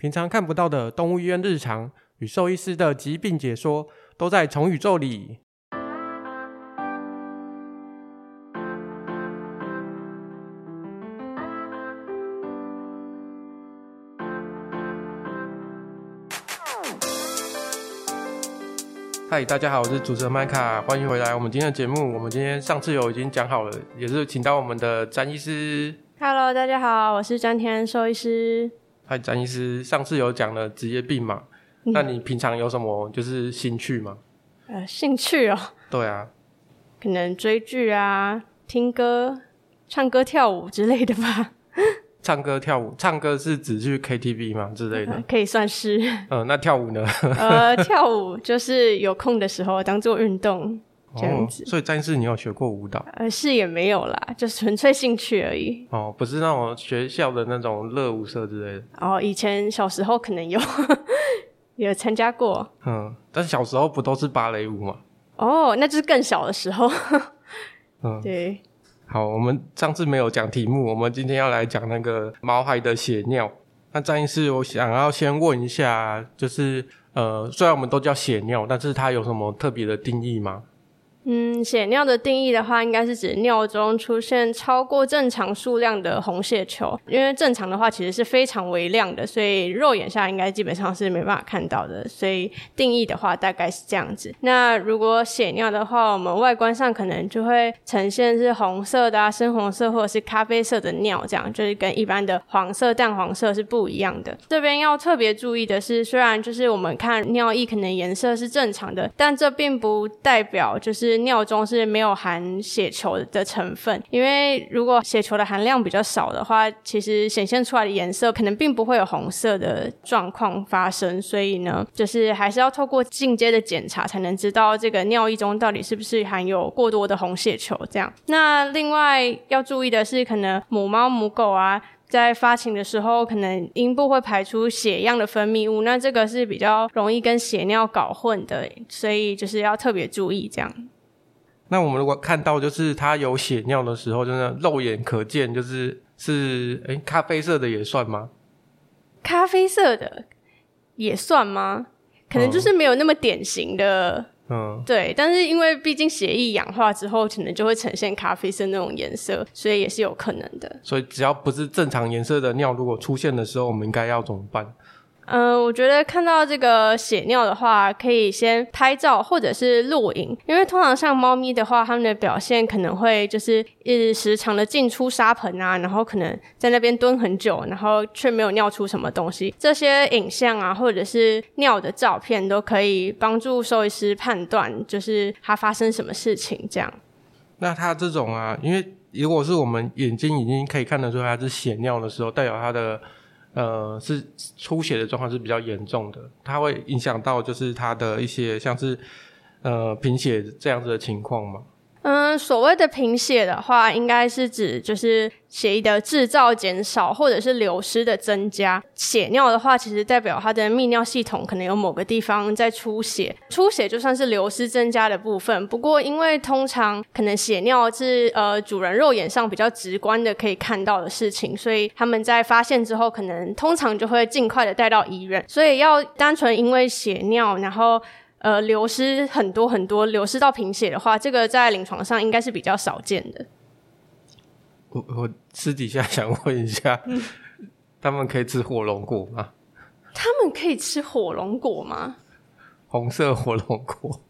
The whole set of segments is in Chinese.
平常看不到的动物医院日常与兽医师的疾病解说，都在宠宇宙里。嗨，大家好，我是主持人麦卡，欢迎回来。我们今天的节目，我们今天上次有已经讲好了，也是请到我们的詹医师。Hello，大家好，我是詹天兽医师。嗨，詹医师，上次有讲了职业病嘛？嗯、那你平常有什么就是兴趣吗？呃，兴趣哦。对啊，可能追剧啊，听歌、唱歌、跳舞之类的吧。唱歌、跳舞，唱歌是指去 KTV 吗之类的？呃、可以算是。嗯、呃，那跳舞呢？呃，跳舞就是有空的时候当做运动。这样子，哦、所以詹医师，你有学过舞蹈？呃，是也没有啦，就纯粹兴趣而已。哦，不是那种学校的那种热舞社之类的。哦，以前小时候可能有，有参加过。嗯，但是小时候不都是芭蕾舞吗？哦，那就是更小的时候。嗯，对。好，我们上次没有讲题目，我们今天要来讲那个毛孩的血尿。那张医师，我想要先问一下，就是呃，虽然我们都叫血尿，但是它有什么特别的定义吗？嗯，血尿的定义的话，应该是指尿中出现超过正常数量的红血球。因为正常的话，其实是非常微量的，所以肉眼下应该基本上是没办法看到的。所以定义的话，大概是这样子。那如果血尿的话，我们外观上可能就会呈现是红色的啊、深红色或者是咖啡色的尿，这样就是跟一般的黄色、淡黄色是不一样的。这边要特别注意的是，虽然就是我们看尿液可能颜色是正常的，但这并不代表就是。尿中是没有含血球的成分，因为如果血球的含量比较少的话，其实显现出来的颜色可能并不会有红色的状况发生。所以呢，就是还是要透过进阶的检查才能知道这个尿液中到底是不是含有过多的红血球。这样，那另外要注意的是，可能母猫母狗啊，在发情的时候，可能阴部会排出血样的分泌物，那这个是比较容易跟血尿搞混的，所以就是要特别注意这样。那我们如果看到就是它有血尿的时候，就是肉眼可见，就是是诶咖啡色的也算吗？咖啡色的也算吗？可能就是没有那么典型的，嗯，对。但是因为毕竟血液氧化之后，可能就会呈现咖啡色那种颜色，所以也是有可能的。所以只要不是正常颜色的尿，如果出现的时候，我们应该要怎么办？嗯、我觉得看到这个血尿的话，可以先拍照或者是录影，因为通常像猫咪的话，它们的表现可能会就是一直时常的进出沙盆啊，然后可能在那边蹲很久，然后却没有尿出什么东西。这些影像啊，或者是尿的照片，都可以帮助兽医师判断，就是它发生什么事情这样。那它这种啊，因为如果是我们眼睛已经可以看得出它是血尿的时候，代表它的。呃，是出血的状况是比较严重的，它会影响到就是它的一些像是呃贫血这样子的情况嘛？嗯，所谓的贫血的话，应该是指就是血液的制造减少，或者是流失的增加。血尿的话，其实代表它的泌尿系统可能有某个地方在出血，出血就算是流失增加的部分。不过，因为通常可能血尿是呃主人肉眼上比较直观的可以看到的事情，所以他们在发现之后，可能通常就会尽快的带到医院。所以要单纯因为血尿，然后。呃，流失很多很多，流失到贫血的话，这个在临床上应该是比较少见的。我我私底下想问一下，嗯、他们可以吃火龙果吗？他们可以吃火龙果吗？红色火龙果，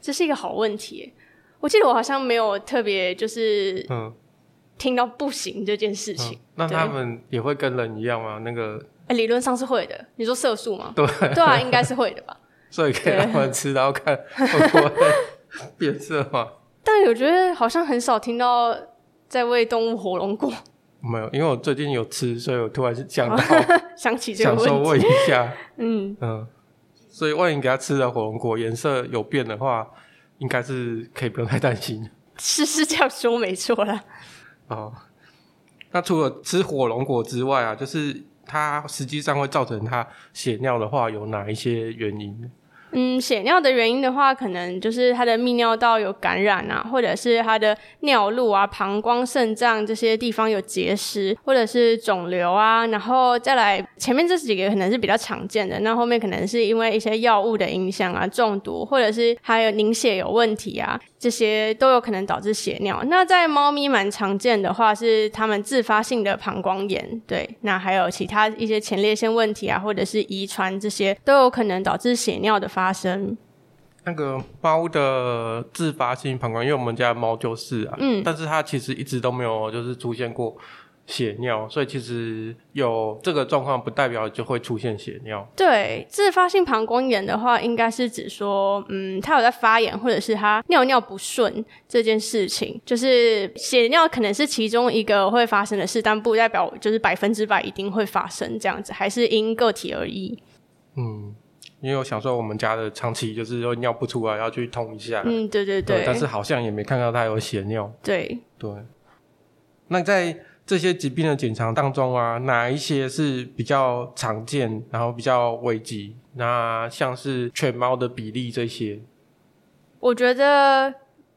这是一个好问题。我记得我好像没有特别就是嗯听到不行这件事情。嗯、那他们也会跟人一样吗？那个、欸、理论上是会的。你说色素吗？对对啊，应该是会的吧。所以可以让他们吃，然后看会不会变色吗？但我觉得好像很少听到在喂动物火龙果。没有，因为我最近有吃，所以我突然想到 想起这个想说问一下。嗯嗯，所以万一给它吃的火龙果颜色有变的话，应该是可以不用太担心。是是这样说没错啦。哦，那除了吃火龙果之外啊，就是。它实际上会造成它血尿的话，有哪一些原因？嗯，血尿的原因的话，可能就是他的泌尿道有感染啊，或者是他的尿路啊、膀胱、肾脏这些地方有结石，或者是肿瘤啊，然后再来前面这几个可能是比较常见的，那后面可能是因为一些药物的影响啊、中毒，或者是还有凝血有问题啊，这些都有可能导致血尿。那在猫咪蛮常见的话是它们自发性的膀胱炎，对，那还有其他一些前列腺问题啊，或者是遗传这些都有可能导致血尿的发生。那个猫的自发性膀胱，因为我们家的猫就是啊，嗯，但是它其实一直都没有就是出现过血尿，所以其实有这个状况不代表就会出现血尿。对，自发性膀胱炎的话，应该是指说，嗯，它有在发炎，或者是它尿尿不顺这件事情，就是血尿可能是其中一个会发生的事，但不代表就是百分之百一定会发生这样子，还是因个体而异。嗯。因为我想说，我们家的长期就是说尿不出来，要去通一下。嗯，对对对。但是好像也没看到他有血尿。对对。那在这些疾病的检查当中啊，哪一些是比较常见，然后比较危急？那像是犬猫的比例这些？我觉得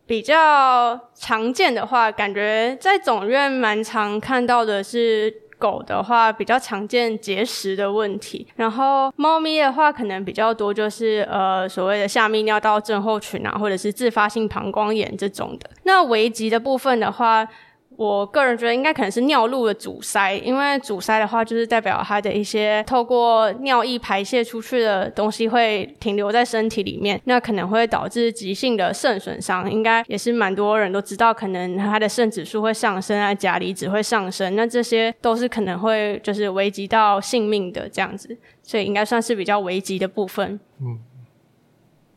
比较常见的话，感觉在总院蛮常看到的是。狗的话比较常见结石的问题，然后猫咪的话可能比较多，就是呃所谓的下泌尿道症候群啊，或者是自发性膀胱炎这种的。那危急的部分的话。我个人觉得应该可能是尿路的阻塞，因为阻塞的话就是代表它的一些透过尿液排泄出去的东西会停留在身体里面，那可能会导致急性的肾损伤。应该也是蛮多人都知道，可能它的肾指数会上升啊，钾离子会上升，那这些都是可能会就是危及到性命的这样子，所以应该算是比较危急的部分。嗯，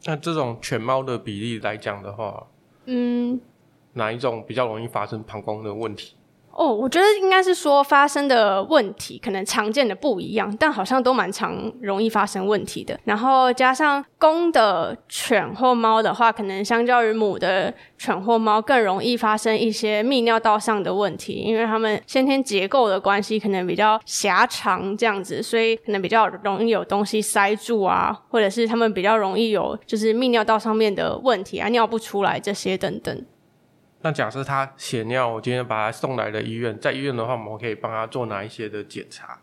那这种犬猫的比例来讲的话，嗯。哪一种比较容易发生膀胱的问题？哦，我觉得应该是说发生的问题可能常见的不一样，但好像都蛮常容易发生问题的。然后加上公的犬或猫的话，可能相较于母的犬或猫更容易发生一些泌尿道上的问题，因为它们先天结构的关系可能比较狭长这样子，所以可能比较容易有东西塞住啊，或者是它们比较容易有就是泌尿道上面的问题啊，尿不出来这些等等。那假设他血尿，我今天把他送来了医院，在医院的话，我们可以帮他做哪一些的检查？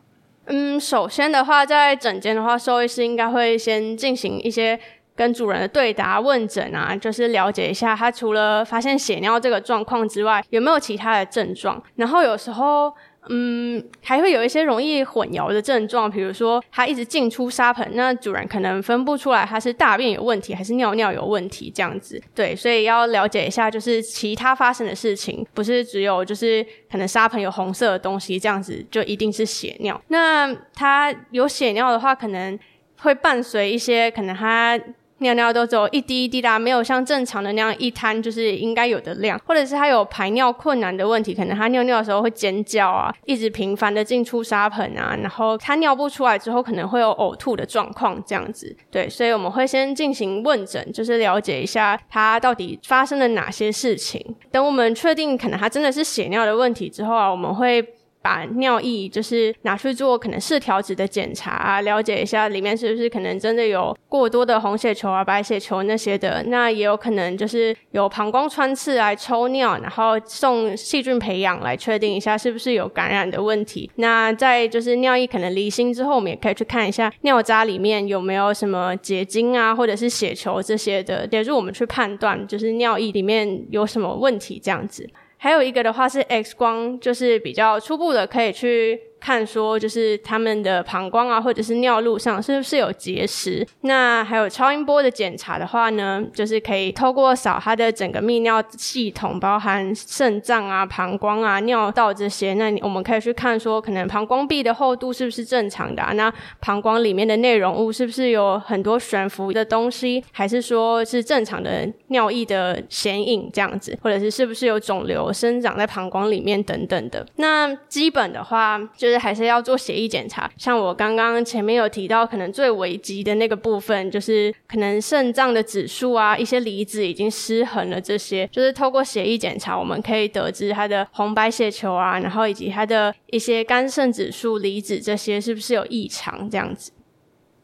嗯，首先的话，在诊间的话，兽医师应该会先进行一些跟主人的对答问诊啊，就是了解一下他除了发现血尿这个状况之外，有没有其他的症状。然后有时候。嗯，还会有一些容易混淆的症状，比如说它一直进出沙盆，那主人可能分不出来它是大便有问题还是尿尿有问题这样子。对，所以要了解一下，就是其他发生的事情，不是只有就是可能沙盆有红色的东西这样子就一定是血尿。那它有血尿的话，可能会伴随一些可能它。尿尿都只有一滴一滴啦，没有像正常的那样一滩就是应该有的量，或者是他有排尿困难的问题，可能他尿尿的时候会尖叫啊，一直频繁的进出沙盆啊，然后他尿不出来之后可能会有呕吐的状况这样子。对，所以我们会先进行问诊，就是了解一下他到底发生了哪些事情。等我们确定可能他真的是血尿的问题之后啊，我们会。把尿液就是拿去做可能试条子的检查啊，了解一下里面是不是可能真的有过多的红血球啊、白血球那些的。那也有可能就是有膀胱穿刺来抽尿，然后送细菌培养来确定一下是不是有感染的问题。那在就是尿液可能离心之后，我们也可以去看一下尿渣里面有没有什么结晶啊，或者是血球这些的，也就我们去判断就是尿液里面有什么问题这样子。还有一个的话是 X 光，就是比较初步的，可以去。看说就是他们的膀胱啊，或者是尿路上是不是有结石？那还有超音波的检查的话呢，就是可以透过扫它的整个泌尿系统，包含肾脏啊、膀胱啊、尿道这些。那我们可以去看说，可能膀胱壁的厚度是不是正常的啊？那膀胱里面的内容物是不是有很多悬浮的东西？还是说是正常的尿液的显影这样子？或者是是不是有肿瘤生长在膀胱里面等等的？那基本的话就。还是要做血液检查，像我刚刚前面有提到，可能最危急的那个部分，就是可能肾脏的指数啊，一些离子已经失衡了，这些就是透过血液检查，我们可以得知它的红白血球啊，然后以及它的一些肝肾指数、离子这些是不是有异常这样子。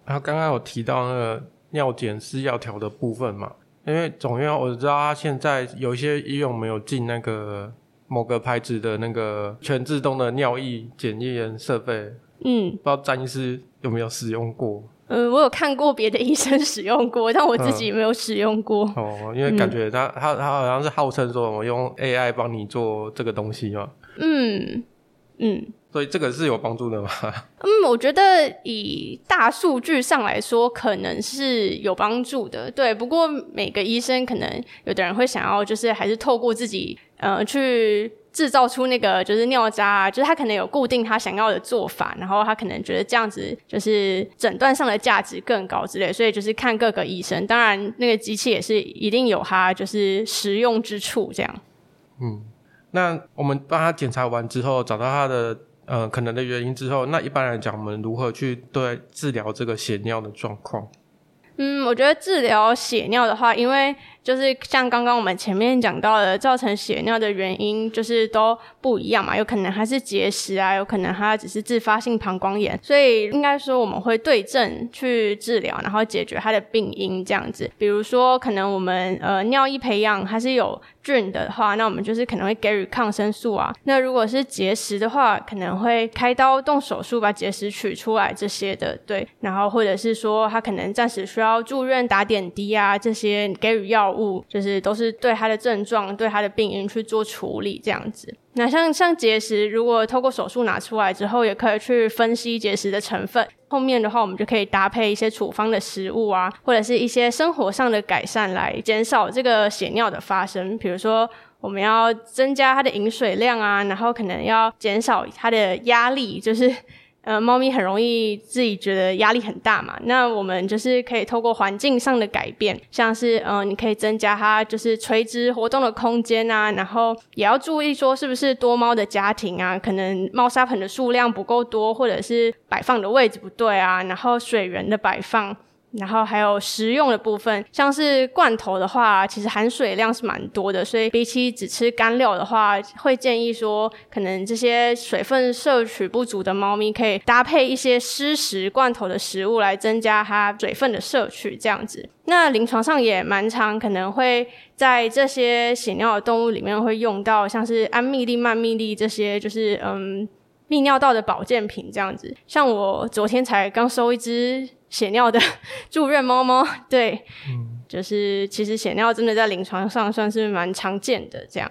然后刚刚有提到那个尿检是要调的部分嘛，因为总院我知道他现在有一些医院没有进那个某个牌子的那个全自动的尿液检验设备，嗯，不知道詹医师有没有使用过？嗯，我有看过别的医生使用过，但我自己没有使用过。嗯、哦，因为感觉他、嗯、他他好像是号称说我用 AI 帮你做这个东西嘛。嗯嗯，所以这个是有帮助的吗？嗯，我觉得以大数据上来说，可能是有帮助的。对，不过每个医生可能有的人会想要，就是还是透过自己呃去。制造出那个就是尿渣啊，就是他可能有固定他想要的做法，然后他可能觉得这样子就是诊断上的价值更高之类，所以就是看各个医生。当然，那个机器也是一定有它就是实用之处，这样。嗯，那我们帮他检查完之后，找到他的呃可能的原因之后，那一般来讲，我们如何去对治疗这个血尿的状况？嗯，我觉得治疗血尿的话，因为就是像刚刚我们前面讲到的，造成血尿的原因就是都不一样嘛，有可能它是结石啊，有可能它只是自发性膀胱炎，所以应该说我们会对症去治疗，然后解决它的病因这样子。比如说，可能我们呃尿液培养还是有菌的话，那我们就是可能会给予抗生素啊。那如果是结石的话，可能会开刀动手术把结石取出来这些的，对。然后或者是说他可能暂时需要住院打点滴啊，这些给予药。物就是都是对他的症状、对他的病因去做处理这样子。那像像结石，如果透过手术拿出来之后，也可以去分析结石的成分。后面的话，我们就可以搭配一些处方的食物啊，或者是一些生活上的改善来减少这个血尿的发生。比如说，我们要增加它的饮水量啊，然后可能要减少它的压力，就是。呃，猫咪很容易自己觉得压力很大嘛，那我们就是可以透过环境上的改变，像是呃，你可以增加它就是垂直活动的空间啊，然后也要注意说是不是多猫的家庭啊，可能猫砂盆的数量不够多，或者是摆放的位置不对啊，然后水源的摆放。然后还有食用的部分，像是罐头的话，其实含水量是蛮多的，所以比起只吃干料的话，会建议说，可能这些水分摄取不足的猫咪，可以搭配一些湿食罐头的食物来增加它水分的摄取，这样子。那临床上也蛮常，可能会在这些血尿的动物里面会用到，像是安蜜利、曼蜜利这些，就是嗯，泌尿道的保健品这样子。像我昨天才刚收一只。血尿的 住院猫猫，对，嗯，就是其实血尿真的在临床上算是蛮常见的，这样。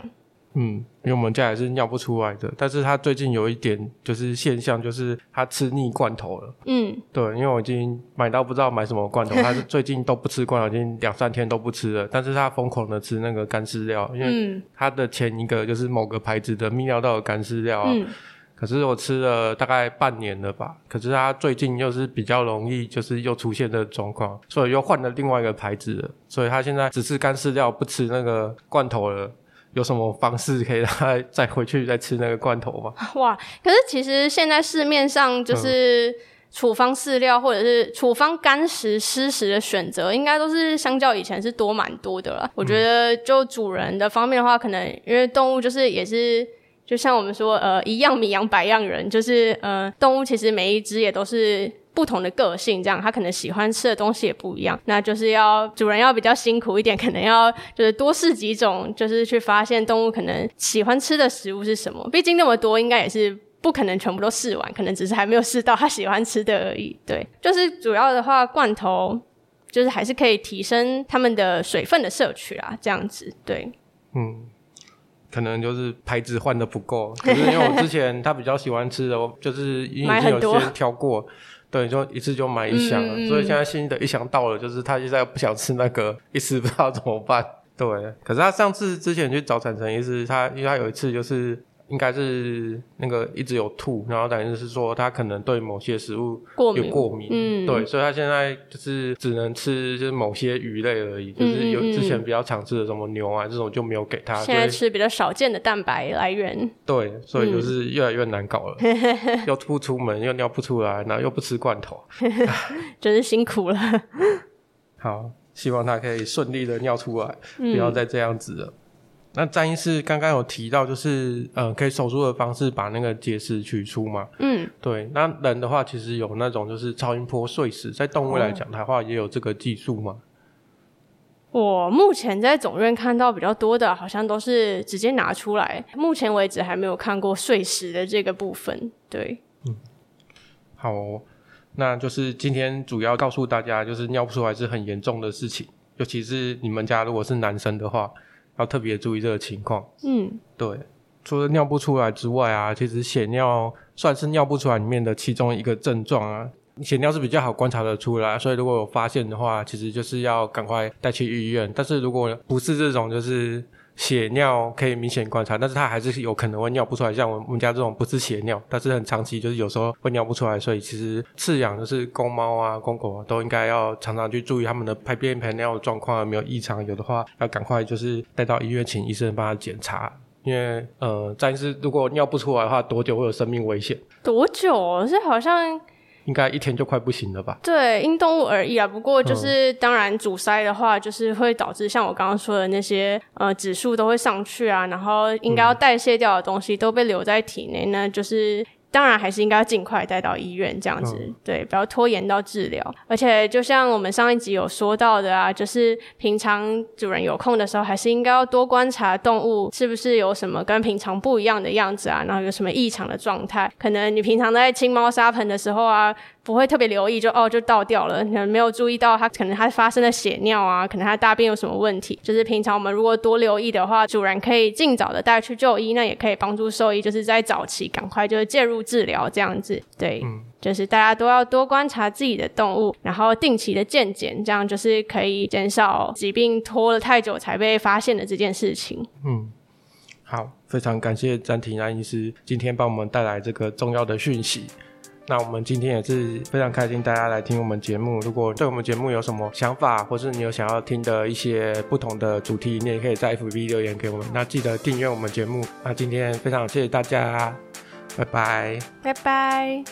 嗯，因为我们家也是尿不出来的，但是他最近有一点就是现象，就是他吃腻罐头了。嗯，对，因为我已经买到不知道买什么罐头，他是最近都不吃罐头，已经两三天都不吃了，但是他疯狂的吃那个干饲料，因为他的前一个就是某个牌子的泌尿道的干饲料啊。嗯可是我吃了大概半年了吧，可是它最近又是比较容易，就是又出现的状况，所以又换了另外一个牌子了。所以它现在只吃干饲料，不吃那个罐头了。有什么方式可以让它再回去再吃那个罐头吗？哇！可是其实现在市面上就是处方饲料或者是处方干食、湿食的选择，应该都是相较以前是多蛮多的了。我觉得就主人的方面的话，可能因为动物就是也是。就像我们说，呃，一样米养百样人，就是呃，动物其实每一只也都是不同的个性，这样它可能喜欢吃的东西也不一样。那就是要主人要比较辛苦一点，可能要就是多试几种，就是去发现动物可能喜欢吃的食物是什么。毕竟那么多，应该也是不可能全部都试完，可能只是还没有试到它喜欢吃的而已。对，就是主要的话，罐头就是还是可以提升它们的水分的摄取啊，这样子。对，嗯。可能就是牌子换的不够，可是因为我之前他比较喜欢吃的，就是已经有些挑过，对，就一次就买一箱了，嗯嗯，所以现在新的一箱到了，就是他现在不想吃那个，一时不知道怎么办。对，可是他上次之前去找产程医师，他因为他有一次就是。应该是那个一直有吐，然后等于是说他可能对某些食物有过敏，嗯，对，所以他现在就是只能吃就是某些鱼类而已，嗯、就是有之前比较常吃的什么牛啊这种就没有给他，现在吃比较少见的蛋白来源，对，所以就是越来越难搞了，嗯、又吐不出门，又尿不出来，然后又不吃罐头，真是辛苦了。好，希望他可以顺利的尿出来，不要再这样子了。那詹医师刚刚有提到，就是呃，可以手术的方式把那个结石取出嘛？嗯，对。那人的话，其实有那种就是超音波碎石，在动物来讲的话，也有这个技术吗？我目前在总院看到比较多的，好像都是直接拿出来。目前为止还没有看过碎石的这个部分。对，嗯，好哦，那就是今天主要告诉大家，就是尿不出来是很严重的事情，尤其是你们家如果是男生的话。要特别注意这个情况。嗯，对，除了尿不出来之外啊，其实血尿算是尿不出来里面的其中一个症状啊。血尿是比较好观察的出来，所以如果有发现的话，其实就是要赶快带去医院。但是如果不是这种，就是。血尿可以明显观察，但是它还是有可能会尿不出来。像我们家这种不是血尿，但是很长期，就是有时候会尿不出来。所以其实饲养就是公猫啊、公狗啊，都应该要常常去注意他们的排便排尿的状况有没有异常，有的话要赶快就是带到医院，请医生帮他检查。因为呃，但是如果尿不出来的话，多久会有生命危险？多久？是好像。应该一天就快不行了吧？对，因动物而异啊。不过就是，当然阻塞的话，就是会导致像我刚刚说的那些呃指数都会上去啊，然后应该要代谢掉的东西都被留在体内呢，就是。当然还是应该要尽快带到医院，这样子、嗯、对，不要拖延到治疗。而且就像我们上一集有说到的啊，就是平常主人有空的时候，还是应该要多观察动物是不是有什么跟平常不一样的样子啊，然后有什么异常的状态。可能你平常在清猫砂盆的时候啊。不会特别留意就，哦就倒掉了，可能没有注意到它可能它发生了血尿啊，可能它大便有什么问题。就是平常我们如果多留意的话，主人可以尽早的带去就医，那也可以帮助兽医，就是在早期赶快就是介入治疗这样子。对，嗯，就是大家都要多观察自己的动物，然后定期的健检，这样就是可以减少疾病拖了太久才被发现的这件事情。嗯，好，非常感谢詹婷安医师今天帮我们带来这个重要的讯息。那我们今天也是非常开心，大家来听我们节目。如果对我们节目有什么想法，或是你有想要听的一些不同的主题，你也可以在 FB 留言给我们。那记得订阅我们节目。那今天非常谢谢大家，拜拜，拜拜。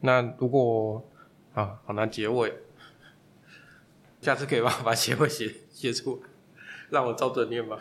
那如果啊，好难结尾，下次可以帮我把结尾写写出来，让我照着念吧。